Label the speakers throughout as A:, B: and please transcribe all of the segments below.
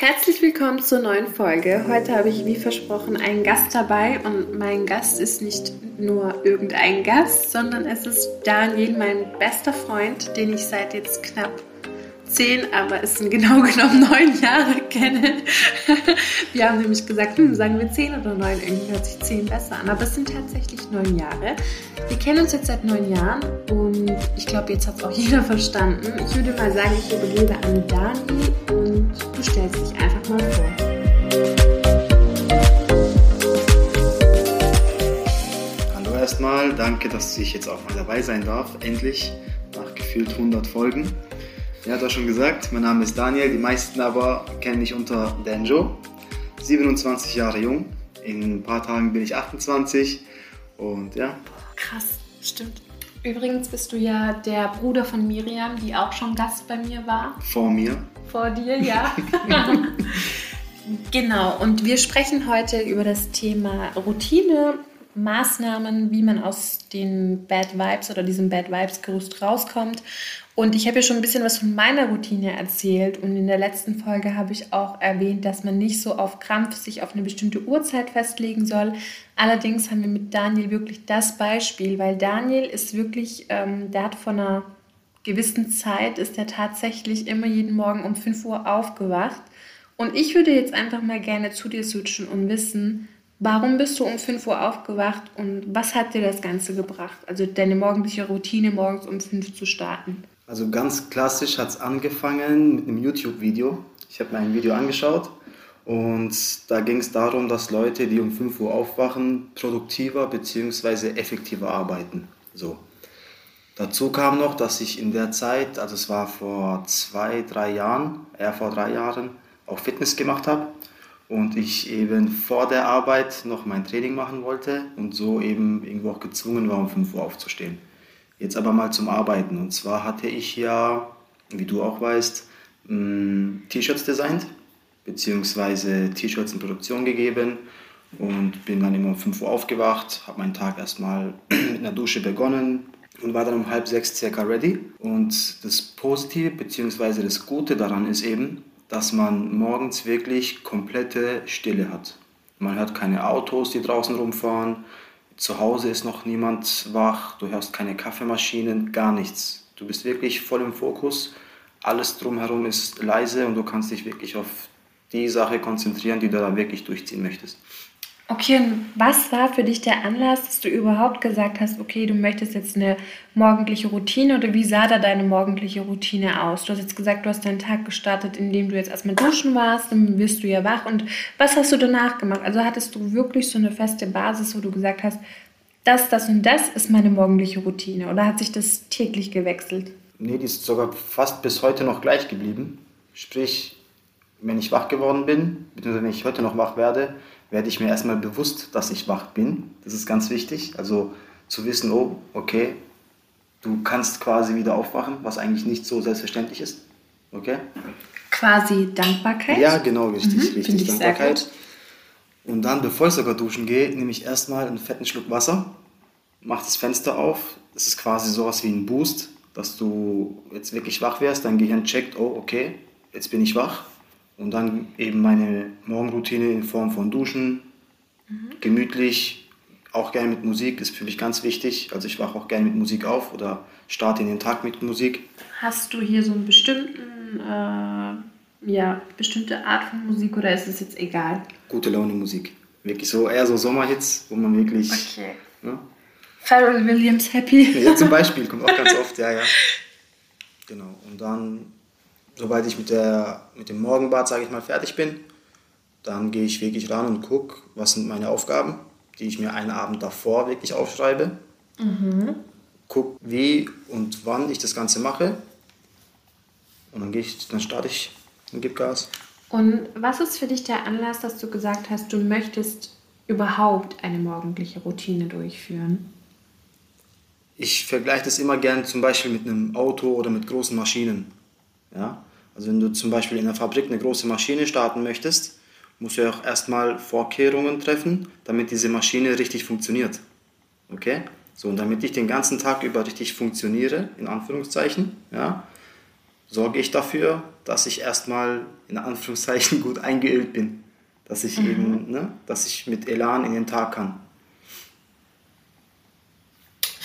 A: Herzlich willkommen zur neuen Folge. Heute habe ich wie versprochen einen Gast dabei und mein Gast ist nicht nur irgendein Gast, sondern es ist Daniel, mein bester Freund, den ich seit jetzt knapp zehn, aber es sind genau genommen neun Jahre kenne. Wir haben nämlich gesagt, hm, sagen wir zehn oder neun, irgendwie hört sich zehn besser an, aber es sind tatsächlich neun Jahre. Wir kennen uns jetzt seit neun Jahren und ich glaube, jetzt hat es auch jeder verstanden. Ich würde mal sagen, ich übergebe an Dani und du stellst dich einfach mal vor.
B: Hallo erstmal, danke, dass ich jetzt auch mal dabei sein darf, endlich, nach gefühlt 100 Folgen. Er hat auch schon gesagt, mein Name ist Daniel, die meisten aber kennen mich unter Danjo. 27 Jahre jung, in ein paar Tagen bin ich 28 und ja.
A: Krass, stimmt. Übrigens bist du ja der Bruder von Miriam, die auch schon Gast bei mir war.
B: Vor mir.
A: Vor dir, ja. genau, und wir sprechen heute über das Thema Routine, Maßnahmen, wie man aus den Bad Vibes oder diesem Bad Vibes Gerüst rauskommt und ich habe ja schon ein bisschen was von meiner Routine erzählt und in der letzten Folge habe ich auch erwähnt, dass man nicht so auf Krampf sich auf eine bestimmte Uhrzeit festlegen soll. Allerdings haben wir mit Daniel wirklich das Beispiel, weil Daniel ist wirklich, ähm, der hat von einer gewissen Zeit, ist er tatsächlich immer jeden Morgen um 5 Uhr aufgewacht. Und ich würde jetzt einfach mal gerne zu dir switchen und wissen, Warum bist du um 5 Uhr aufgewacht und was hat dir das Ganze gebracht? Also deine morgendliche Routine, morgens um 5 zu starten.
B: Also ganz klassisch hat es angefangen mit einem YouTube-Video. Ich habe mir ein Video angeschaut und da ging es darum, dass Leute, die um 5 Uhr aufwachen, produktiver bzw. effektiver arbeiten. So. Dazu kam noch, dass ich in der Zeit, also es war vor zwei, drei Jahren, eher vor drei Jahren, auch Fitness gemacht habe und ich eben vor der Arbeit noch mein Training machen wollte und so eben irgendwo auch gezwungen war, um 5 Uhr aufzustehen. Jetzt aber mal zum Arbeiten. Und zwar hatte ich ja, wie du auch weißt, T-Shirts designt, beziehungsweise T-Shirts in Produktion gegeben und bin dann immer um 5 Uhr aufgewacht, habe meinen Tag erstmal mit einer Dusche begonnen und war dann um halb sechs circa ready. Und das Positive beziehungsweise das Gute daran ist eben, dass man morgens wirklich komplette Stille hat. Man hört keine Autos, die draußen rumfahren, zu Hause ist noch niemand wach, du hörst keine Kaffeemaschinen, gar nichts. Du bist wirklich voll im Fokus, alles drumherum ist leise und du kannst dich wirklich auf die Sache konzentrieren, die du da wirklich durchziehen möchtest.
A: Okay, und was war für dich der Anlass, dass du überhaupt gesagt hast, okay, du möchtest jetzt eine morgendliche Routine oder wie sah da deine morgendliche Routine aus? Du hast jetzt gesagt, du hast deinen Tag gestartet, indem du jetzt erstmal duschen warst, dann wirst du ja wach und was hast du danach gemacht? Also hattest du wirklich so eine feste Basis, wo du gesagt hast, das, das und das ist meine morgendliche Routine oder hat sich das täglich gewechselt?
B: Nee, die ist sogar fast bis heute noch gleich geblieben. Sprich, wenn ich wach geworden bin, beziehungsweise wenn ich heute noch wach werde, werde ich mir erstmal bewusst, dass ich wach bin. Das ist ganz wichtig. Also zu wissen, oh, okay, du kannst quasi wieder aufwachen, was eigentlich nicht so selbstverständlich ist. Okay?
A: Quasi Dankbarkeit?
B: Ja, genau, richtig, mhm, richtig. Dankbarkeit. Und dann, bevor ich sogar duschen gehe, nehme ich erstmal einen fetten Schluck Wasser, mache das Fenster auf. Das ist quasi sowas wie ein Boost, dass du jetzt wirklich wach wärst. Dein Gehirn checkt, oh, okay, jetzt bin ich wach und dann eben meine Morgenroutine in Form von Duschen, mhm. gemütlich, auch gerne mit Musik, ist für mich ganz wichtig. Also ich wache auch gerne mit Musik auf oder starte in den Tag mit Musik.
A: Hast du hier so einen bestimmten, äh, ja, bestimmte Art von Musik oder ist es jetzt egal?
B: Gute Laune Musik. Wirklich so, eher so Sommerhits, wo man wirklich...
A: Okay. Ja? Pharrell Williams Happy.
B: Ja, zum Beispiel, kommt auch ganz oft, ja, ja. Genau. Und dann sobald ich mit, der, mit dem Morgenbad, sage ich mal, fertig bin, dann gehe ich wirklich ran und gucke, was sind meine Aufgaben, die ich mir einen Abend davor wirklich aufschreibe. Mhm. Guck, wie und wann ich das Ganze mache. Und dann, gehe ich, dann starte ich und gebe Gas.
A: Und was ist für dich der Anlass, dass du gesagt hast, du möchtest überhaupt eine morgendliche Routine durchführen?
B: Ich vergleiche das immer gern zum Beispiel mit einem Auto oder mit großen Maschinen. Ja? Also wenn du zum Beispiel in der Fabrik eine große Maschine starten möchtest, musst du ja auch erstmal Vorkehrungen treffen, damit diese Maschine richtig funktioniert. Okay? So, und damit ich den ganzen Tag über richtig funktioniere, in Anführungszeichen, ja, sorge ich dafür, dass ich erstmal in Anführungszeichen gut eingeölt bin. Dass ich mhm. eben, ne, dass ich mit Elan in den Tag kann.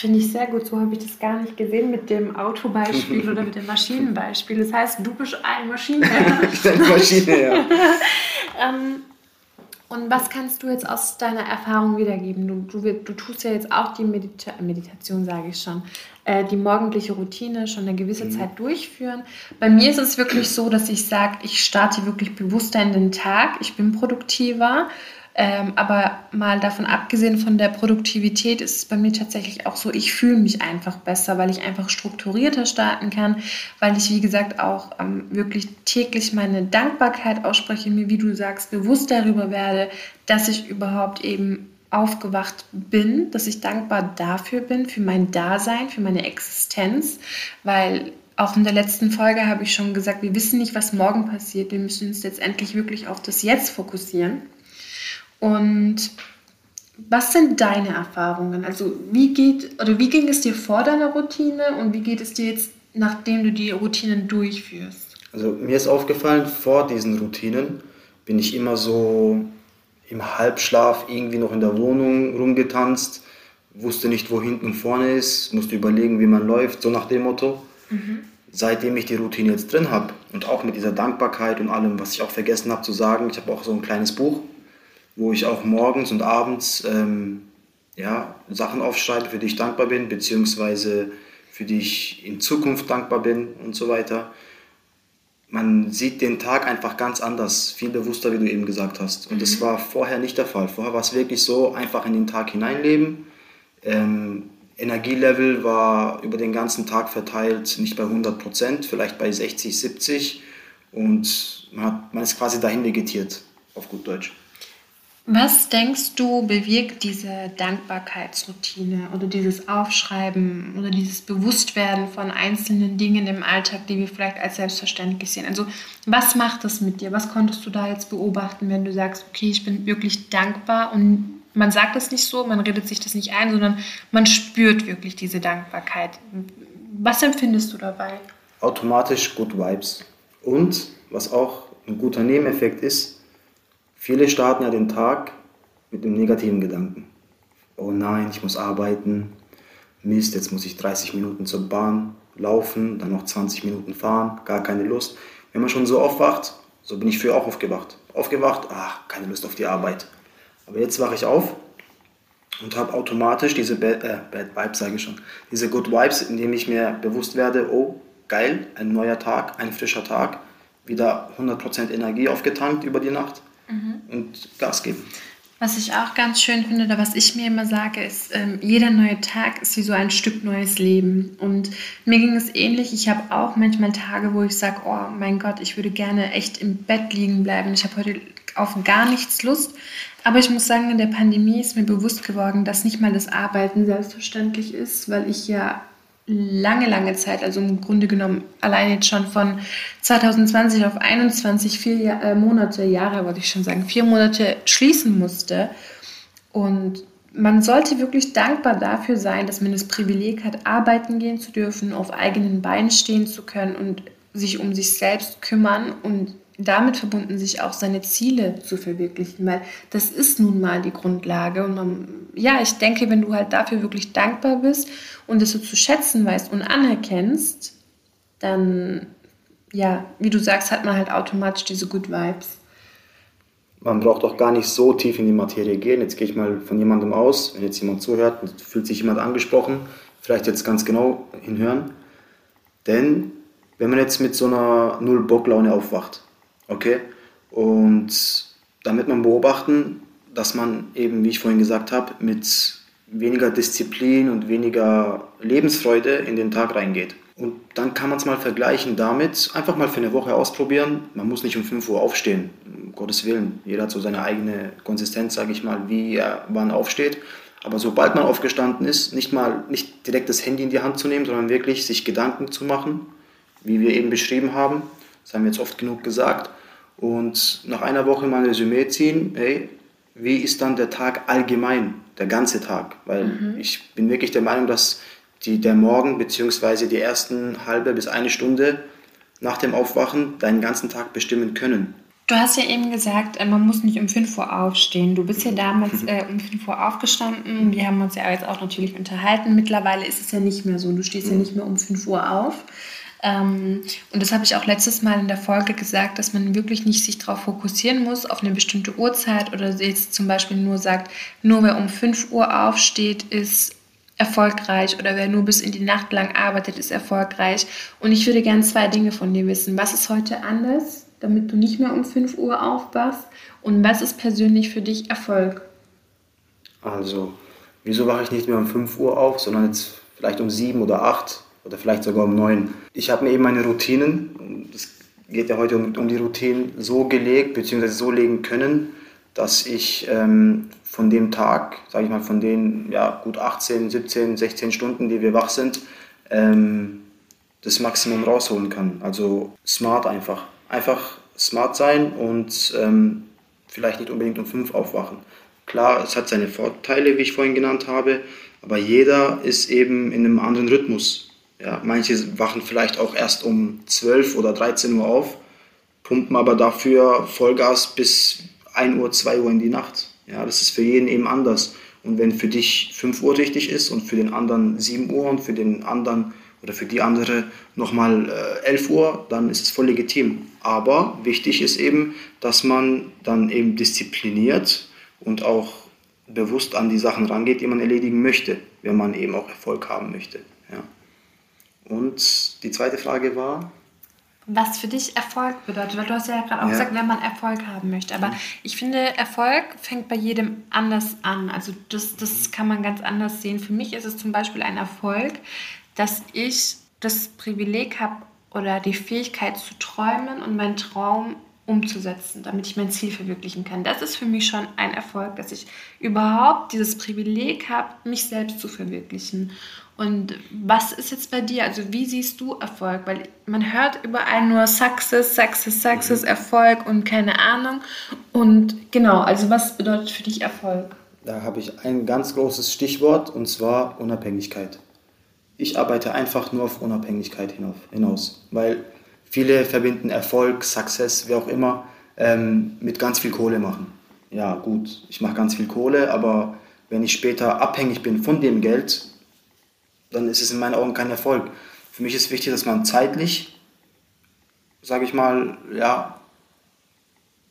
A: Finde ich sehr gut. So habe ich das gar nicht gesehen mit dem Autobeispiel oder mit dem Maschinenbeispiel. Das heißt, du bist eine Maschine. ich bin eine Maschine, ja. ähm, und was kannst du jetzt aus deiner Erfahrung wiedergeben? Du, du, du tust ja jetzt auch die Medita Meditation, sage ich schon, äh, die morgendliche Routine schon eine gewisse mhm. Zeit durchführen. Bei mir ist es wirklich so, dass ich sage, ich starte wirklich bewusster in den Tag, ich bin produktiver ähm, aber mal davon abgesehen von der Produktivität ist es bei mir tatsächlich auch so, ich fühle mich einfach besser, weil ich einfach strukturierter starten kann, weil ich, wie gesagt, auch ähm, wirklich täglich meine Dankbarkeit ausspreche, mir, wie du sagst, bewusst darüber werde, dass ich überhaupt eben aufgewacht bin, dass ich dankbar dafür bin, für mein Dasein, für meine Existenz, weil auch in der letzten Folge habe ich schon gesagt, wir wissen nicht, was morgen passiert. Wir müssen uns jetzt endlich wirklich auf das Jetzt fokussieren. Und was sind deine Erfahrungen? Also wie geht oder wie ging es dir vor deiner Routine und wie geht es dir jetzt, nachdem du die Routinen durchführst?
B: Also mir ist aufgefallen, vor diesen Routinen bin ich immer so im Halbschlaf irgendwie noch in der Wohnung rumgetanzt, wusste nicht, wo hinten und vorne ist, musste überlegen, wie man läuft, so nach dem Motto. Mhm. Seitdem ich die Routine jetzt drin habe und auch mit dieser Dankbarkeit und allem, was ich auch vergessen habe zu sagen, ich habe auch so ein kleines Buch, wo ich auch morgens und abends ähm, ja, Sachen aufschreibe, für die ich dankbar bin, beziehungsweise für die ich in Zukunft dankbar bin und so weiter. Man sieht den Tag einfach ganz anders, viel bewusster, wie du eben gesagt hast. Und mhm. das war vorher nicht der Fall. Vorher war es wirklich so, einfach in den Tag hineinleben. Ähm, Energielevel war über den ganzen Tag verteilt nicht bei 100 Prozent, vielleicht bei 60, 70. Und man, hat, man ist quasi dahin vegetiert, auf gut Deutsch.
A: Was denkst du, bewirkt diese Dankbarkeitsroutine oder dieses Aufschreiben oder dieses Bewusstwerden von einzelnen Dingen im Alltag, die wir vielleicht als selbstverständlich sehen? Also was macht das mit dir? Was konntest du da jetzt beobachten, wenn du sagst, okay, ich bin wirklich dankbar und man sagt das nicht so, man redet sich das nicht ein, sondern man spürt wirklich diese Dankbarkeit. Was empfindest du dabei?
B: Automatisch Good Vibes. Und was auch ein guter Nebeneffekt ist, Viele starten ja den Tag mit dem negativen Gedanken. Oh nein, ich muss arbeiten. Mist, jetzt muss ich 30 Minuten zur Bahn laufen, dann noch 20 Minuten fahren, gar keine Lust. Wenn man schon so aufwacht, so bin ich früher auch aufgewacht. Aufgewacht, ach, keine Lust auf die Arbeit. Aber jetzt wache ich auf und habe automatisch diese Bad, äh, Bad Vibes, sage ich schon, diese Good Vibes, indem ich mir bewusst werde, oh, geil, ein neuer Tag, ein frischer Tag, wieder 100% Energie aufgetankt über die Nacht mhm. und Gas geben.
A: Was ich auch ganz schön finde, oder was ich mir immer sage, ist, ähm, jeder neue Tag ist wie so ein Stück neues Leben. Und mir ging es ähnlich. Ich habe auch manchmal Tage, wo ich sage, oh mein Gott, ich würde gerne echt im Bett liegen bleiben. Ich habe heute auf gar nichts Lust. Aber ich muss sagen, in der Pandemie ist mir bewusst geworden, dass nicht mal das Arbeiten selbstverständlich ist, weil ich ja lange, lange Zeit, also im Grunde genommen allein jetzt schon von 2020 auf 21, vier äh, Monate, Jahre, wollte ich schon sagen, vier Monate schließen musste. Und man sollte wirklich dankbar dafür sein, dass man das Privileg hat, arbeiten gehen zu dürfen, auf eigenen Beinen stehen zu können und sich um sich selbst kümmern und damit verbunden sich auch seine Ziele zu verwirklichen, weil das ist nun mal die Grundlage. Und man, ja, ich denke, wenn du halt dafür wirklich dankbar bist und es so zu schätzen weißt und anerkennst, dann, ja, wie du sagst, hat man halt automatisch diese Good Vibes.
B: Man braucht auch gar nicht so tief in die Materie gehen. Jetzt gehe ich mal von jemandem aus, wenn jetzt jemand zuhört, fühlt sich jemand angesprochen, vielleicht jetzt ganz genau hinhören. Denn wenn man jetzt mit so einer Null-Bock-Laune aufwacht, Okay? Und damit man beobachten, dass man eben, wie ich vorhin gesagt habe, mit weniger Disziplin und weniger Lebensfreude in den Tag reingeht. Und dann kann man es mal vergleichen damit, einfach mal für eine Woche ausprobieren. Man muss nicht um 5 Uhr aufstehen, um Gottes Willen. Jeder hat so seine eigene Konsistenz, sage ich mal, wie er wann aufsteht. Aber sobald man aufgestanden ist, nicht mal nicht direkt das Handy in die Hand zu nehmen, sondern wirklich sich Gedanken zu machen, wie wir eben beschrieben haben. Das haben wir jetzt oft genug gesagt und nach einer Woche mal ein Resümee ziehen, hey, wie ist dann der Tag allgemein, der ganze Tag? Weil mhm. ich bin wirklich der Meinung, dass die, der Morgen bzw. die ersten halbe bis eine Stunde nach dem Aufwachen deinen ganzen Tag bestimmen können.
A: Du hast ja eben gesagt, äh, man muss nicht um 5 Uhr aufstehen. Du bist ja damals äh, um 5 Uhr aufgestanden. Wir haben uns ja jetzt auch natürlich unterhalten. Mittlerweile ist es ja nicht mehr so. Du stehst ja nicht mehr um 5 Uhr auf. Ähm, und das habe ich auch letztes Mal in der Folge gesagt, dass man wirklich nicht sich darauf fokussieren muss, auf eine bestimmte Uhrzeit oder jetzt zum Beispiel nur sagt, nur wer um 5 Uhr aufsteht, ist erfolgreich oder wer nur bis in die Nacht lang arbeitet, ist erfolgreich. Und ich würde gerne zwei Dinge von dir wissen. Was ist heute anders, damit du nicht mehr um 5 Uhr aufwachst? Und was ist persönlich für dich Erfolg?
B: Also, wieso wache ich nicht mehr um 5 Uhr auf, sondern jetzt vielleicht um 7 oder 8 oder vielleicht sogar um 9? Ich habe mir eben meine Routinen, es geht ja heute um, um die Routinen, so gelegt bzw. so legen können, dass ich ähm, von dem Tag, sage ich mal, von den ja, gut 18, 17, 16 Stunden, die wir wach sind, ähm, das Maximum rausholen kann. Also smart einfach. Einfach smart sein und ähm, vielleicht nicht unbedingt um 5 aufwachen. Klar, es hat seine Vorteile, wie ich vorhin genannt habe, aber jeder ist eben in einem anderen Rhythmus. Ja, manche wachen vielleicht auch erst um 12 oder 13 Uhr auf, pumpen aber dafür Vollgas bis 1 Uhr, 2 Uhr in die Nacht. Ja, das ist für jeden eben anders. Und wenn für dich 5 Uhr richtig ist und für den anderen 7 Uhr und für den anderen oder für die andere nochmal äh, 11 Uhr, dann ist es voll legitim. Aber wichtig ist eben, dass man dann eben diszipliniert und auch bewusst an die Sachen rangeht, die man erledigen möchte, wenn man eben auch Erfolg haben möchte. Ja. Und die zweite Frage war?
A: was für dich Erfolg bedeutet. Weil du hast ja gerade auch ja. gesagt, wenn man Erfolg haben möchte. Aber ich finde, Erfolg fängt bei jedem anders an. Also das, das kann man ganz anders sehen. Für mich ist es zum Beispiel ein Erfolg, dass ich das Privileg habe oder die Fähigkeit zu träumen und meinen Traum umzusetzen, damit ich mein Ziel verwirklichen kann. Das ist für mich schon ein Erfolg, dass ich überhaupt dieses Privileg habe, mich selbst zu verwirklichen. Und was ist jetzt bei dir? Also wie siehst du Erfolg? Weil man hört überall nur Success, Success, Success, mhm. Erfolg und keine Ahnung. Und genau, also was bedeutet für dich Erfolg?
B: Da habe ich ein ganz großes Stichwort und zwar Unabhängigkeit. Ich arbeite einfach nur auf Unabhängigkeit hinaus, weil viele verbinden Erfolg, Success, wie auch immer, ähm, mit ganz viel Kohle machen. Ja gut, ich mache ganz viel Kohle, aber wenn ich später abhängig bin von dem Geld, dann ist es in meinen Augen kein Erfolg. Für mich ist wichtig, dass man zeitlich, sage ich mal, ja,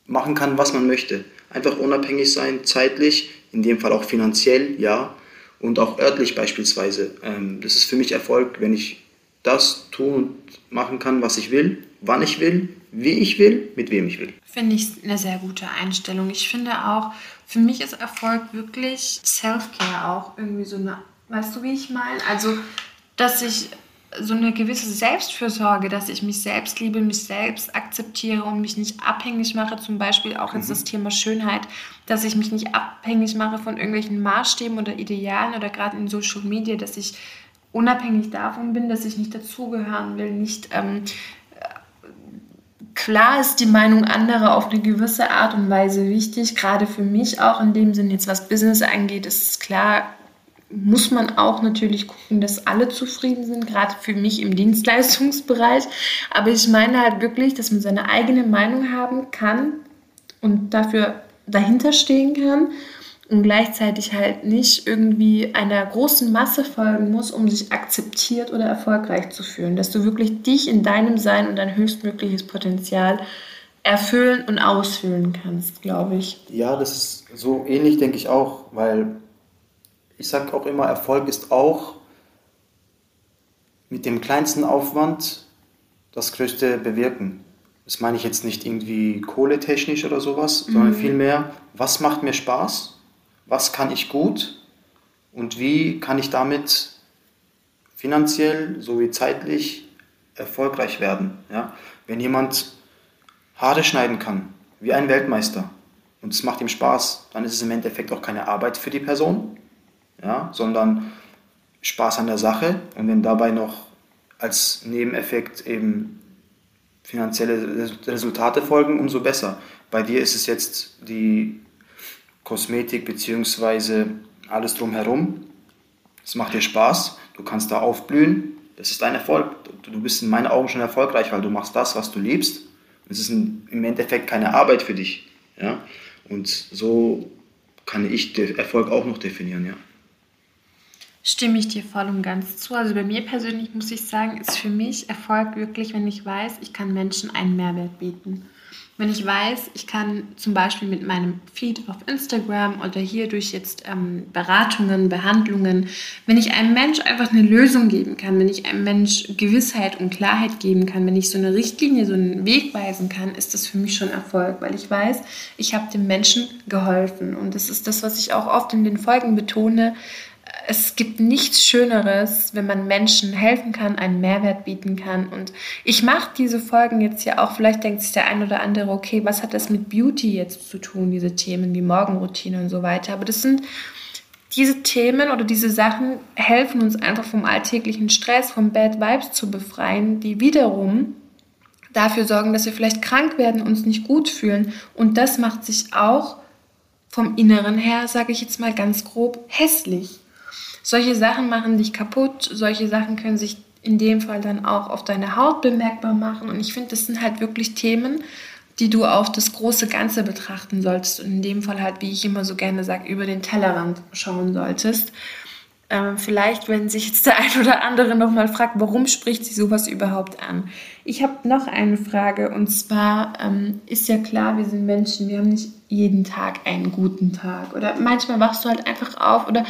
B: machen kann, was man möchte. Einfach unabhängig sein, zeitlich, in dem Fall auch finanziell, ja, und auch örtlich beispielsweise. Ähm, das ist für mich Erfolg, wenn ich das tun und machen kann, was ich will, wann ich will, wie ich will, mit wem ich will.
A: Finde ich eine sehr gute Einstellung. Ich finde auch, für mich ist Erfolg wirklich Self-Care auch irgendwie so eine Weißt du, wie ich meine? Also, dass ich so eine gewisse Selbstfürsorge, dass ich mich selbst liebe, mich selbst akzeptiere und mich nicht abhängig mache, zum Beispiel auch jetzt mhm. das Thema Schönheit, dass ich mich nicht abhängig mache von irgendwelchen Maßstäben oder Idealen oder gerade in Social Media, dass ich unabhängig davon bin, dass ich nicht dazugehören will, nicht ähm, klar ist die Meinung anderer auf eine gewisse Art und Weise wichtig, gerade für mich auch in dem Sinn jetzt was Business angeht, ist es klar, muss man auch natürlich gucken, dass alle zufrieden sind, gerade für mich im Dienstleistungsbereich. Aber ich meine halt wirklich, dass man seine eigene Meinung haben kann und dafür dahinter stehen kann und gleichzeitig halt nicht irgendwie einer großen Masse folgen muss, um sich akzeptiert oder erfolgreich zu fühlen. Dass du wirklich dich in deinem Sein und dein höchstmögliches Potenzial erfüllen und ausfüllen kannst, glaube ich.
B: Ja, das ist so ähnlich, denke ich auch, weil ich sage auch immer, Erfolg ist auch mit dem kleinsten Aufwand das größte bewirken. Das meine ich jetzt nicht irgendwie kohletechnisch oder sowas, mhm. sondern vielmehr, was macht mir Spaß, was kann ich gut und wie kann ich damit finanziell sowie zeitlich erfolgreich werden. Ja? Wenn jemand Haare schneiden kann, wie ein Weltmeister, und es macht ihm Spaß, dann ist es im Endeffekt auch keine Arbeit für die Person, ja, sondern Spaß an der Sache und wenn dabei noch als Nebeneffekt eben finanzielle Resultate folgen, umso besser. Bei dir ist es jetzt die Kosmetik bzw. alles drumherum. Es macht dir Spaß, du kannst da aufblühen Das ist dein Erfolg. Du bist in meinen Augen schon erfolgreich, weil du machst das, was du liebst. Es ist im Endeffekt keine Arbeit für dich. Ja? Und so kann ich den Erfolg auch noch definieren. Ja?
A: Stimme ich dir voll und ganz zu. Also bei mir persönlich muss ich sagen, ist für mich Erfolg wirklich, wenn ich weiß, ich kann Menschen einen Mehrwert bieten. Wenn ich weiß, ich kann zum Beispiel mit meinem Feed auf Instagram oder hier durch jetzt ähm, Beratungen, Behandlungen, wenn ich einem Mensch einfach eine Lösung geben kann, wenn ich einem Mensch Gewissheit und Klarheit geben kann, wenn ich so eine Richtlinie, so einen Weg weisen kann, ist das für mich schon Erfolg, weil ich weiß, ich habe dem Menschen geholfen. Und das ist das, was ich auch oft in den Folgen betone es gibt nichts Schöneres, wenn man Menschen helfen kann, einen Mehrwert bieten kann. Und ich mache diese Folgen jetzt ja auch, vielleicht denkt sich der ein oder andere, okay, was hat das mit Beauty jetzt zu tun, diese Themen wie Morgenroutine und so weiter. Aber das sind diese Themen oder diese Sachen helfen uns einfach vom alltäglichen Stress, vom Bad Vibes zu befreien, die wiederum dafür sorgen, dass wir vielleicht krank werden, uns nicht gut fühlen. Und das macht sich auch vom Inneren her, sage ich jetzt mal ganz grob, hässlich. Solche Sachen machen dich kaputt, solche Sachen können sich in dem Fall dann auch auf deine Haut bemerkbar machen. Und ich finde, das sind halt wirklich Themen, die du auf das große Ganze betrachten solltest. Und in dem Fall halt, wie ich immer so gerne sage, über den Tellerrand schauen solltest. Ähm, vielleicht, wenn sich jetzt der ein oder andere nochmal fragt, warum spricht sie sowas überhaupt an? Ich habe noch eine Frage und zwar ähm, ist ja klar, wir sind Menschen, wir haben nicht jeden Tag einen guten Tag oder manchmal wachst du halt einfach auf oder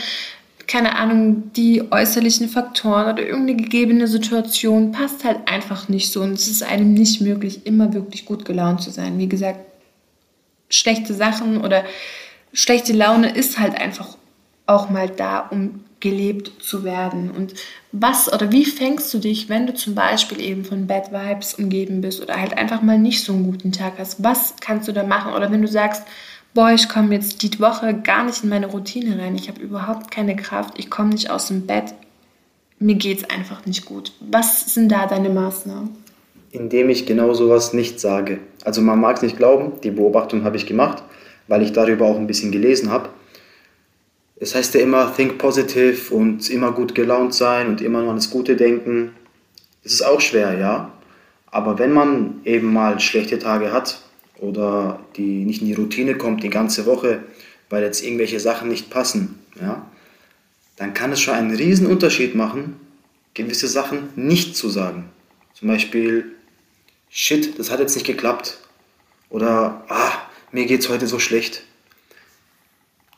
A: keine Ahnung, die äußerlichen Faktoren oder irgendeine gegebene Situation passt halt einfach nicht so. Und es ist einem nicht möglich, immer wirklich gut gelaunt zu sein. Wie gesagt, schlechte Sachen oder schlechte Laune ist halt einfach auch mal da, um gelebt zu werden. Und was oder wie fängst du dich, wenn du zum Beispiel eben von Bad Vibes umgeben bist oder halt einfach mal nicht so einen guten Tag hast? Was kannst du da machen? Oder wenn du sagst, boah, ich komme jetzt die Woche gar nicht in meine Routine rein, ich habe überhaupt keine Kraft, ich komme nicht aus dem Bett, mir geht es einfach nicht gut. Was sind da deine Maßnahmen?
B: Indem ich genau sowas nicht sage. Also man mag es nicht glauben, die Beobachtung habe ich gemacht, weil ich darüber auch ein bisschen gelesen habe. Es heißt ja immer, think positive und immer gut gelaunt sein und immer nur an das Gute denken. Das ist auch schwer, ja. Aber wenn man eben mal schlechte Tage hat, oder die nicht in die Routine kommt die ganze Woche, weil jetzt irgendwelche Sachen nicht passen, ja, dann kann es schon einen riesen Unterschied machen, gewisse Sachen nicht zu sagen. Zum Beispiel, shit, das hat jetzt nicht geklappt. Oder, ah, mir es heute so schlecht.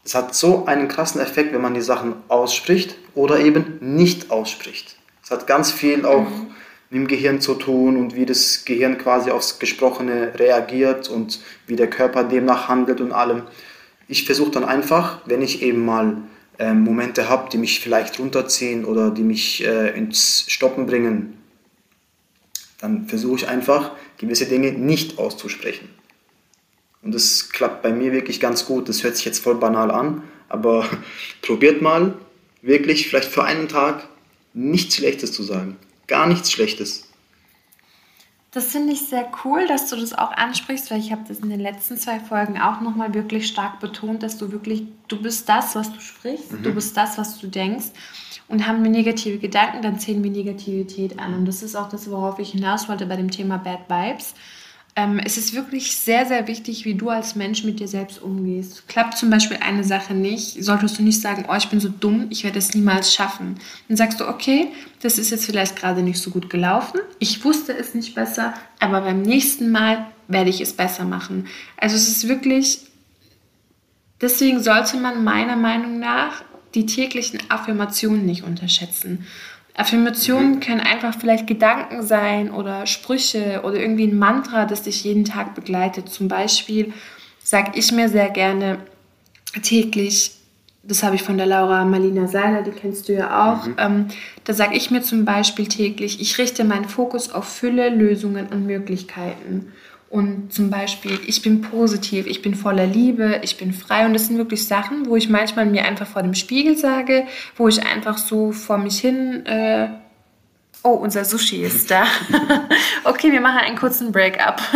B: Es hat so einen krassen Effekt, wenn man die Sachen ausspricht oder eben nicht ausspricht. Es hat ganz viel auch mhm im Gehirn zu tun und wie das Gehirn quasi aufs Gesprochene reagiert und wie der Körper demnach handelt und allem. Ich versuche dann einfach, wenn ich eben mal äh, Momente habe, die mich vielleicht runterziehen oder die mich äh, ins Stoppen bringen, dann versuche ich einfach, gewisse Dinge nicht auszusprechen. Und das klappt bei mir wirklich ganz gut. Das hört sich jetzt voll banal an, aber probiert mal wirklich vielleicht für einen Tag nichts Schlechtes zu sagen gar nichts Schlechtes.
A: Das finde ich sehr cool, dass du das auch ansprichst, weil ich habe das in den letzten zwei Folgen auch nochmal wirklich stark betont, dass du wirklich, du bist das, was du sprichst, mhm. du bist das, was du denkst. Und haben wir negative Gedanken, dann zählen wir Negativität an. Und das ist auch das, worauf ich hinaus wollte bei dem Thema Bad Vibes ähm, es ist wirklich sehr, sehr wichtig, wie du als Mensch mit dir selbst umgehst. Klappt zum Beispiel eine Sache nicht, solltest du nicht sagen, oh, ich bin so dumm, ich werde es niemals schaffen. Dann sagst du, okay, das ist jetzt vielleicht gerade nicht so gut gelaufen, ich wusste es nicht besser, aber beim nächsten Mal werde ich es besser machen. Also es ist wirklich, deswegen sollte man meiner Meinung nach die täglichen Affirmationen nicht unterschätzen. Affirmationen mhm. können einfach vielleicht Gedanken sein oder Sprüche oder irgendwie ein Mantra, das dich jeden Tag begleitet. Zum Beispiel sage ich mir sehr gerne täglich, das habe ich von der Laura Marlina Seiler, die kennst du ja auch, mhm. ähm, da sage ich mir zum Beispiel täglich, ich richte meinen Fokus auf Fülle, Lösungen und Möglichkeiten. Und zum Beispiel, ich bin positiv, ich bin voller Liebe, ich bin frei. Und das sind wirklich Sachen, wo ich manchmal mir einfach vor dem Spiegel sage, wo ich einfach so vor mich hin. Äh oh, unser Sushi ist da. okay, wir machen einen kurzen Break-up.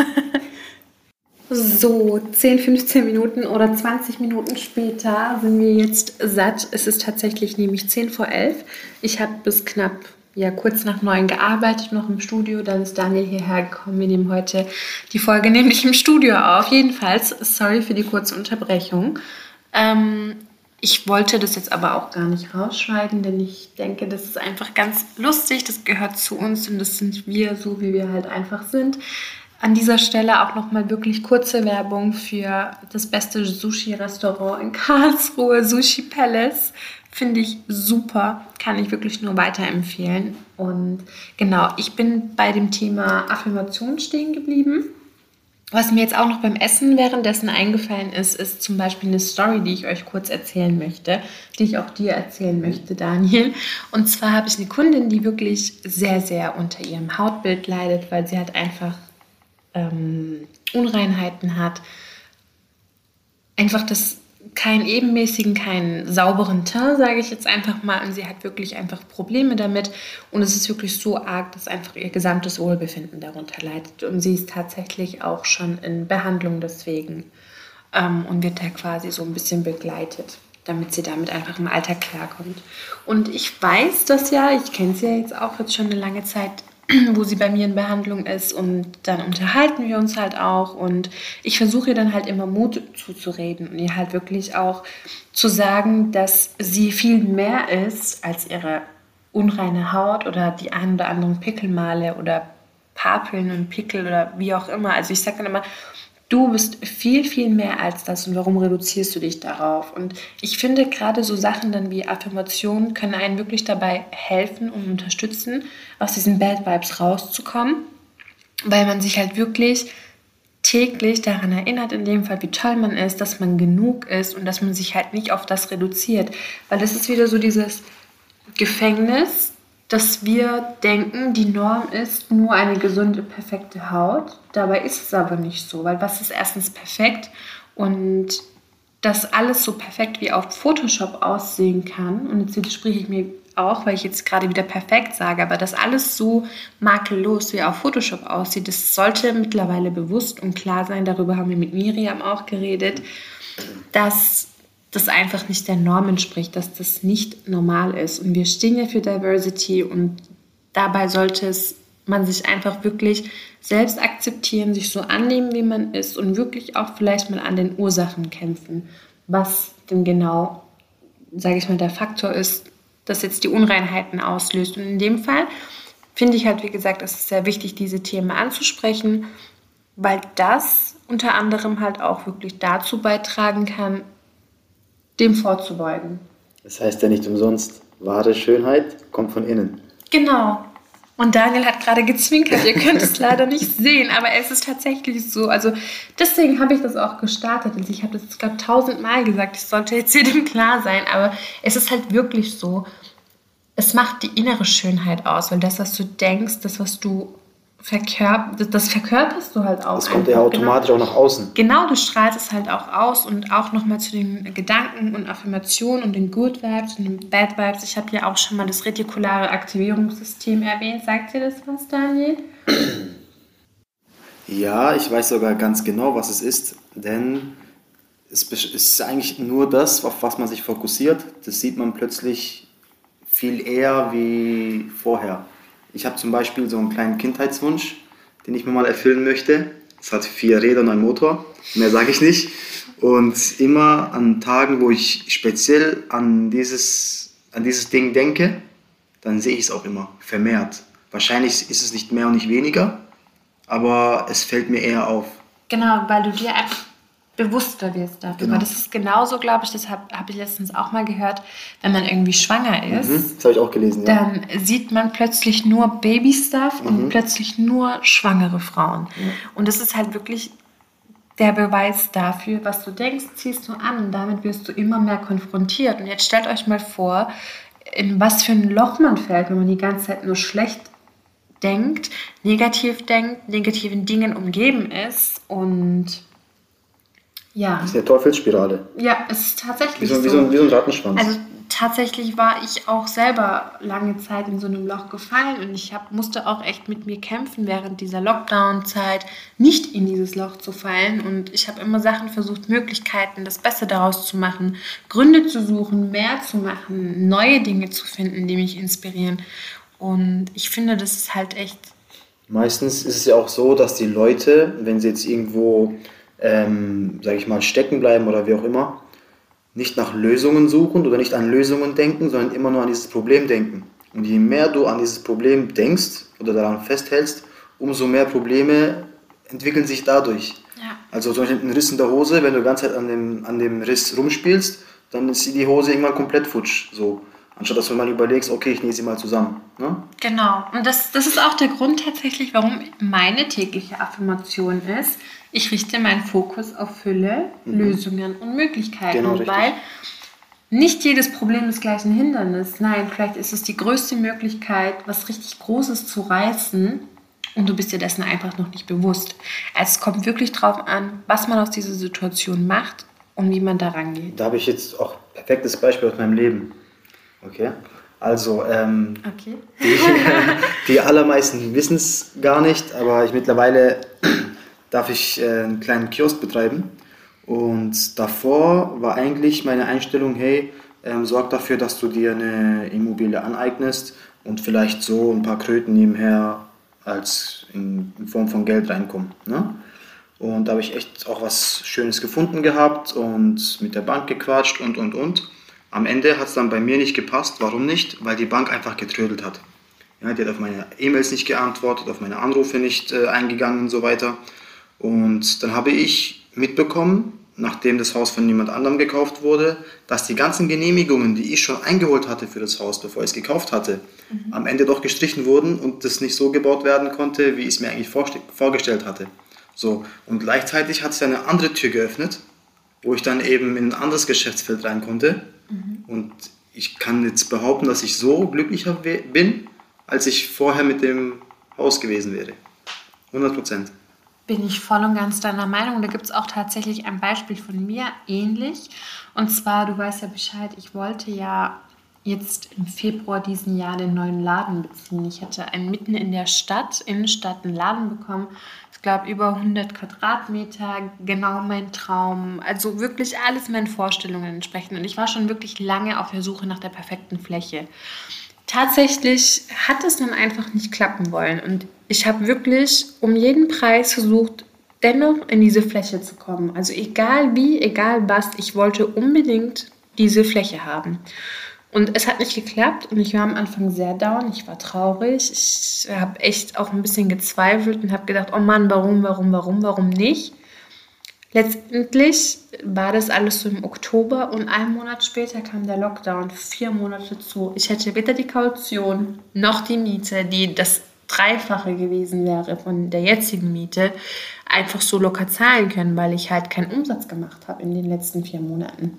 A: So, 10, 15 Minuten oder 20 Minuten später sind wir jetzt satt. Es ist tatsächlich nämlich 10 vor 11. Ich habe bis knapp ja kurz nach neun gearbeitet, noch im Studio. Dann ist Daniel hierher gekommen. Wir nehmen heute die Folge nämlich im Studio auf. Jedenfalls, sorry für die kurze Unterbrechung. Ähm, ich wollte das jetzt aber auch gar nicht rausschneiden, denn ich denke, das ist einfach ganz lustig. Das gehört zu uns und das sind wir, so wie wir halt einfach sind. An dieser Stelle auch nochmal wirklich kurze Werbung für das beste Sushi-Restaurant in Karlsruhe, Sushi Palace. Finde ich super, kann ich wirklich nur weiterempfehlen. Und genau, ich bin bei dem Thema Affirmation stehen geblieben. Was mir jetzt auch noch beim Essen währenddessen eingefallen ist, ist zum Beispiel eine Story, die ich euch kurz erzählen möchte, die ich auch dir erzählen möchte, Daniel. Und zwar habe ich eine Kundin, die wirklich sehr, sehr unter ihrem Hautbild leidet, weil sie halt einfach ähm, Unreinheiten hat. Einfach das keinen ebenmäßigen, keinen sauberen Teint, sage ich jetzt einfach mal. Und sie hat wirklich einfach Probleme damit. Und es ist wirklich so arg, dass einfach ihr gesamtes Wohlbefinden darunter leidet. Und sie ist tatsächlich auch schon in Behandlung deswegen ähm, und wird da quasi so ein bisschen begleitet, damit sie damit einfach im Alltag klarkommt. Und ich weiß das ja, ich kenne sie ja jetzt auch jetzt schon eine lange Zeit, wo sie bei mir in Behandlung ist und dann unterhalten wir uns halt auch und ich versuche ihr dann halt immer Mut zuzureden und ihr halt wirklich auch zu sagen, dass sie viel mehr ist als ihre unreine Haut oder die ein oder anderen Pickelmale oder Papeln und Pickel oder wie auch immer. Also ich sage dann immer, Du bist viel, viel mehr als das und warum reduzierst du dich darauf? Und ich finde gerade so Sachen dann wie Affirmationen können einen wirklich dabei helfen und unterstützen, aus diesen Bad Vibes rauszukommen, weil man sich halt wirklich täglich daran erinnert, in dem Fall, wie toll man ist, dass man genug ist und dass man sich halt nicht auf das reduziert. Weil das ist wieder so dieses Gefängnis, dass wir denken, die Norm ist nur eine gesunde, perfekte Haut. Dabei ist es aber nicht so, weil was ist erstens perfekt und dass alles so perfekt wie auf Photoshop aussehen kann, und jetzt widerspreche ich mir auch, weil ich jetzt gerade wieder perfekt sage, aber dass alles so makellos wie auf Photoshop aussieht, das sollte mittlerweile bewusst und klar sein. Darüber haben wir mit Miriam auch geredet, dass das einfach nicht der Norm entspricht, dass das nicht normal ist. Und wir stehen ja für Diversity und dabei sollte es man sich einfach wirklich selbst akzeptieren, sich so annehmen, wie man ist und wirklich auch vielleicht mal an den Ursachen kämpfen, was denn genau, sage ich mal, der Faktor ist, das jetzt die Unreinheiten auslöst. Und in dem Fall finde ich halt, wie gesagt, es ist sehr wichtig, diese Themen anzusprechen, weil das unter anderem halt auch wirklich dazu beitragen kann, dem vorzubeugen.
B: Das heißt ja nicht umsonst, wahre Schönheit kommt von innen.
A: Genau. Und Daniel hat gerade gezwinkert. Ihr könnt es leider nicht sehen, aber es ist tatsächlich so. Also deswegen habe ich das auch gestartet. Also ich habe das, ich glaube, tausendmal gesagt. Ich sollte jetzt jedem klar sein. Aber es ist halt wirklich so. Es macht die innere Schönheit aus, weil das, was du denkst, das, was du verkörp das verkörperst du halt auch.
B: Das kommt ja automatisch genau. auch nach außen.
A: Genau, du strahlst es halt auch aus und auch nochmal zu den Gedanken und Affirmationen und den Good Vibes und den Bad Vibes. Ich habe ja auch schon mal das retikulare Aktivierungssystem erwähnt. Sagt dir das was, Daniel?
B: Ja, ich weiß sogar ganz genau, was es ist, denn es ist eigentlich nur das, auf was man sich fokussiert. Das sieht man plötzlich viel eher wie vorher. Ich habe zum Beispiel so einen kleinen Kindheitswunsch, den ich mir mal erfüllen möchte. Es hat vier Räder und einen Motor, mehr sage ich nicht. Und immer an Tagen, wo ich speziell an dieses, an dieses Ding denke, dann sehe ich es auch immer vermehrt. Wahrscheinlich ist es nicht mehr und nicht weniger, aber es fällt mir eher auf.
A: Genau, weil du dir einfach bewusster wirst darüber. Genau. Das ist genauso, glaube ich, das habe hab ich letztens auch mal gehört, wenn man irgendwie schwanger mhm, ist.
B: Mhm, das habe ich auch gelesen,
A: ja. Dann sieht man plötzlich nur Baby-Stuff mhm. und plötzlich nur schwangere Frauen. Mhm. Und das ist halt wirklich der Beweis dafür, was du denkst, ziehst du an und damit wirst du immer mehr konfrontiert. Und jetzt stellt euch mal vor, in was für ein Loch man fällt, wenn man die ganze Zeit nur schlecht denkt, negativ denkt, negativen Dingen umgeben ist und ja.
B: Das ist eine Teufelsspirale.
A: Ja, es ist tatsächlich
B: wie so. Wie so, ein, wie so ein Rattenschwanz.
A: Also tatsächlich war ich auch selber lange Zeit in so einem Loch gefallen und ich hab, musste auch echt mit mir kämpfen während dieser Lockdown-Zeit, nicht in dieses Loch zu fallen. Und ich habe immer Sachen versucht, Möglichkeiten, das Beste daraus zu machen, Gründe zu suchen, mehr zu machen, neue Dinge zu finden, die mich inspirieren. Und ich finde, das ist halt echt.
B: Meistens ist es ja auch so, dass die Leute, wenn sie jetzt irgendwo, ähm, sage ich mal, stecken bleiben oder wie auch immer, nicht nach Lösungen suchen oder nicht an Lösungen denken, sondern immer nur an dieses Problem denken. Und je mehr du an dieses Problem denkst oder daran festhältst, umso mehr Probleme entwickeln sich dadurch. Ja. Also zum Beispiel ein Riss in der Hose, wenn du die ganze Zeit an dem, an dem Riss rumspielst, dann ist die Hose irgendwann komplett futsch. So. Anstatt dass du mal überlegst, okay, ich nähe sie mal zusammen. Ne?
A: Genau. Und das, das ist auch der Grund tatsächlich, warum meine tägliche Affirmation ist, ich richte meinen Fokus auf Fülle, mhm. Lösungen und Möglichkeiten. Genau, weil nicht jedes Problem ist gleich ein Hindernis. Nein, vielleicht ist es die größte Möglichkeit, was richtig Großes zu reißen und du bist dir dessen einfach noch nicht bewusst. Also es kommt wirklich darauf an, was man aus dieser Situation macht und wie man da rangeht.
B: Da habe ich jetzt auch ein perfektes Beispiel aus meinem Leben. Okay. Also, ähm, okay. die, die, allermeisten wissen es gar nicht, aber ich mittlerweile darf ich äh, einen kleinen Kiosk betreiben. Und davor war eigentlich meine Einstellung, hey, ähm, sorg dafür, dass du dir eine Immobilie aneignest und vielleicht so ein paar Kröten nebenher als in, in Form von Geld reinkommen. Ne? Und da habe ich echt auch was Schönes gefunden gehabt und mit der Bank gequatscht und, und, und. Am Ende hat es dann bei mir nicht gepasst. Warum nicht? Weil die Bank einfach getrödelt hat. Ja, die hat auf meine E-Mails nicht geantwortet, auf meine Anrufe nicht äh, eingegangen und so weiter. Und dann habe ich mitbekommen, nachdem das Haus von jemand anderem gekauft wurde, dass die ganzen Genehmigungen, die ich schon eingeholt hatte für das Haus, bevor ich es gekauft hatte, mhm. am Ende doch gestrichen wurden und das nicht so gebaut werden konnte, wie ich es mir eigentlich vorgestellt hatte. So, und gleichzeitig hat es eine andere Tür geöffnet, wo ich dann eben in ein anderes Geschäftsfeld rein konnte. Mhm. Und ich kann jetzt behaupten, dass ich so glücklicher bin, als ich vorher mit dem Haus gewesen wäre. 100 Prozent.
A: Bin ich voll und ganz deiner Meinung. Da gibt es auch tatsächlich ein Beispiel von mir ähnlich. Und zwar, du weißt ja Bescheid, ich wollte ja jetzt im Februar diesen Jahr den neuen Laden beziehen. Ich hatte einen mitten in der Stadt, Innenstadt, einen Laden bekommen. Ich glaube, über 100 Quadratmeter, genau mein Traum. Also wirklich alles meinen Vorstellungen entsprechend. Und ich war schon wirklich lange auf der Suche nach der perfekten Fläche. Tatsächlich hat es dann einfach nicht klappen wollen. Und ich habe wirklich um jeden Preis versucht, dennoch in diese Fläche zu kommen. Also egal wie, egal was, ich wollte unbedingt diese Fläche haben. Und es hat nicht geklappt und ich war am Anfang sehr down, ich war traurig, ich habe echt auch ein bisschen gezweifelt und habe gedacht, oh Mann, warum, warum, warum, warum nicht? Letztendlich war das alles so im Oktober und einen Monat später kam der Lockdown, vier Monate zu. Ich hätte weder die Kaution noch die Miete, die das Dreifache gewesen wäre von der jetzigen Miete, einfach so locker zahlen können, weil ich halt keinen Umsatz gemacht habe in den letzten vier Monaten.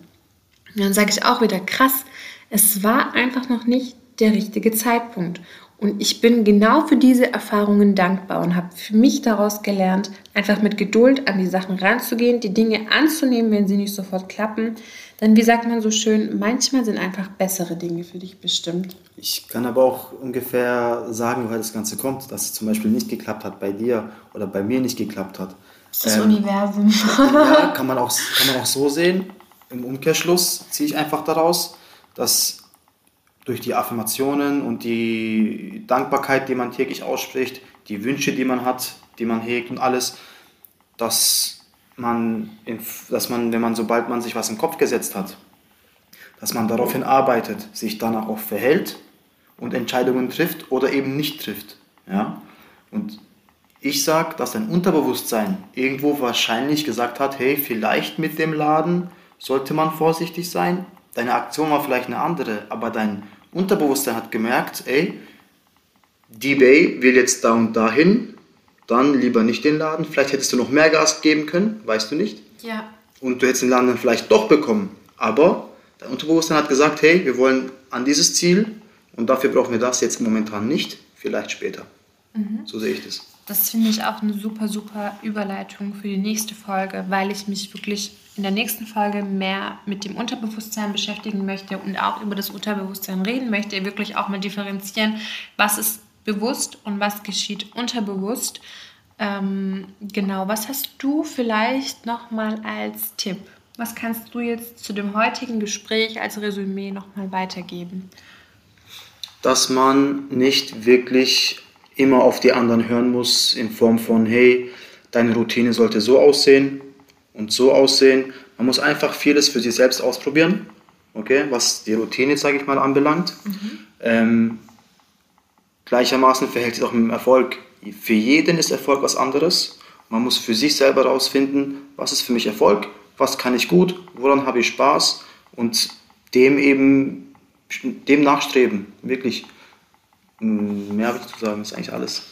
A: Und dann sage ich auch wieder, krass, es war einfach noch nicht der richtige Zeitpunkt. Und ich bin genau für diese Erfahrungen dankbar und habe für mich daraus gelernt, einfach mit Geduld an die Sachen ranzugehen, die Dinge anzunehmen, wenn sie nicht sofort klappen. Denn wie sagt man so schön, manchmal sind einfach bessere Dinge für dich bestimmt.
B: Ich kann aber auch ungefähr sagen, woher das Ganze kommt, dass es zum Beispiel nicht geklappt hat bei dir oder bei mir nicht geklappt hat.
A: Das ähm, Universum.
B: ja, kann man, auch, kann man auch so sehen. Im Umkehrschluss ziehe ich einfach daraus, dass durch die Affirmationen und die Dankbarkeit, die man täglich ausspricht, die Wünsche, die man hat, die man hegt und alles, dass man, dass man, wenn man, sobald man sich was im Kopf gesetzt hat, dass man daraufhin arbeitet, sich danach auch verhält und Entscheidungen trifft oder eben nicht trifft. Ja? Und ich sage, dass dein Unterbewusstsein irgendwo wahrscheinlich gesagt hat, hey, vielleicht mit dem Laden sollte man vorsichtig sein. Deine Aktion war vielleicht eine andere, aber dein Unterbewusstsein hat gemerkt, ey, die Bay will jetzt da und dahin, dann lieber nicht den Laden. Vielleicht hättest du noch mehr Gas geben können, weißt du nicht.
A: Ja.
B: Und du hättest den Laden dann vielleicht doch bekommen. Aber dein Unterbewusstsein hat gesagt, hey, wir wollen an dieses Ziel und dafür brauchen wir das jetzt momentan nicht, vielleicht später. Mhm. So sehe ich das.
A: Das finde ich auch eine super, super Überleitung für die nächste Folge, weil ich mich wirklich in der nächsten Folge mehr mit dem Unterbewusstsein beschäftigen möchte und auch über das Unterbewusstsein reden möchte, wirklich auch mal differenzieren, was ist bewusst und was geschieht unterbewusst. Ähm, genau, was hast du vielleicht nochmal als Tipp? Was kannst du jetzt zu dem heutigen Gespräch als Resümee nochmal weitergeben?
B: dass man nicht wirklich immer auf die anderen hören muss in Form von, hey, deine Routine sollte so aussehen und so aussehen. Man muss einfach vieles für sich selbst ausprobieren, okay, was die Routine, sage ich mal, anbelangt. Mhm. Ähm, gleichermaßen verhält sich auch mit dem Erfolg. Für jeden ist Erfolg was anderes. Man muss für sich selber herausfinden, was ist für mich Erfolg, was kann ich gut, woran habe ich Spaß und dem eben dem nachstreben, wirklich. Hm, mehr habe ich zu sagen, ist eigentlich alles.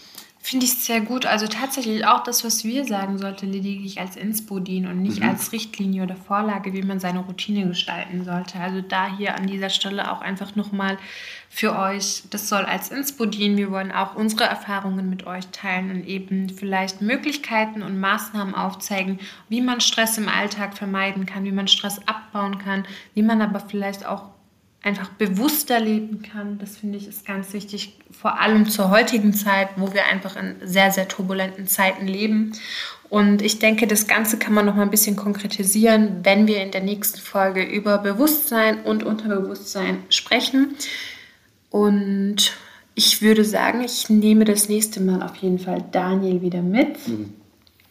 A: Finde ich sehr gut. Also tatsächlich auch das, was wir sagen, sollte lediglich als Inspo dienen und nicht mhm. als Richtlinie oder Vorlage, wie man seine Routine gestalten sollte. Also da hier an dieser Stelle auch einfach nochmal für euch, das soll als Inspo dienen. Wir wollen auch unsere Erfahrungen mit euch teilen und eben vielleicht Möglichkeiten und Maßnahmen aufzeigen, wie man Stress im Alltag vermeiden kann, wie man Stress abbauen kann, wie man aber vielleicht auch einfach bewusster leben kann. Das finde ich ist ganz wichtig, vor allem zur heutigen Zeit, wo wir einfach in sehr, sehr turbulenten Zeiten leben. Und ich denke, das Ganze kann man noch mal ein bisschen konkretisieren, wenn wir in der nächsten Folge über Bewusstsein und Unterbewusstsein sprechen. Und ich würde sagen, ich nehme das nächste Mal auf jeden Fall Daniel wieder mit. Mhm.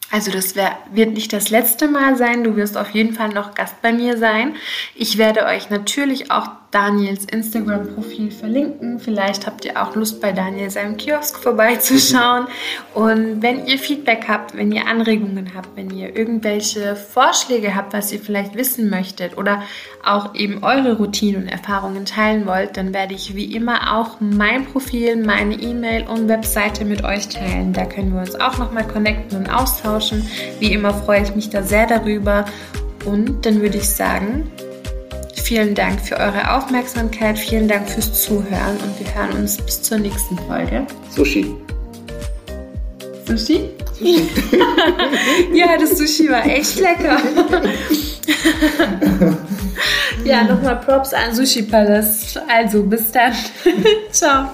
A: Also das wär, wird nicht das letzte Mal sein. Du wirst auf jeden Fall noch Gast bei mir sein. Ich werde euch natürlich auch Daniels Instagram-Profil verlinken. Vielleicht habt ihr auch Lust, bei Daniel seinem Kiosk vorbeizuschauen. Und wenn ihr Feedback habt, wenn ihr Anregungen habt, wenn ihr irgendwelche Vorschläge habt, was ihr vielleicht wissen möchtet oder auch eben eure Routinen und Erfahrungen teilen wollt, dann werde ich wie immer auch mein Profil, meine E-Mail und Webseite mit euch teilen. Da können wir uns auch nochmal connecten und austauschen. Wie immer freue ich mich da sehr darüber. Und dann würde ich sagen, Vielen Dank für eure Aufmerksamkeit, vielen Dank fürs Zuhören und wir hören uns bis zur nächsten Folge.
B: Sushi.
A: Sushi? Sushi. ja, das Sushi war echt lecker. ja, nochmal Props an Sushi Palace. Also, bis dann. Ciao.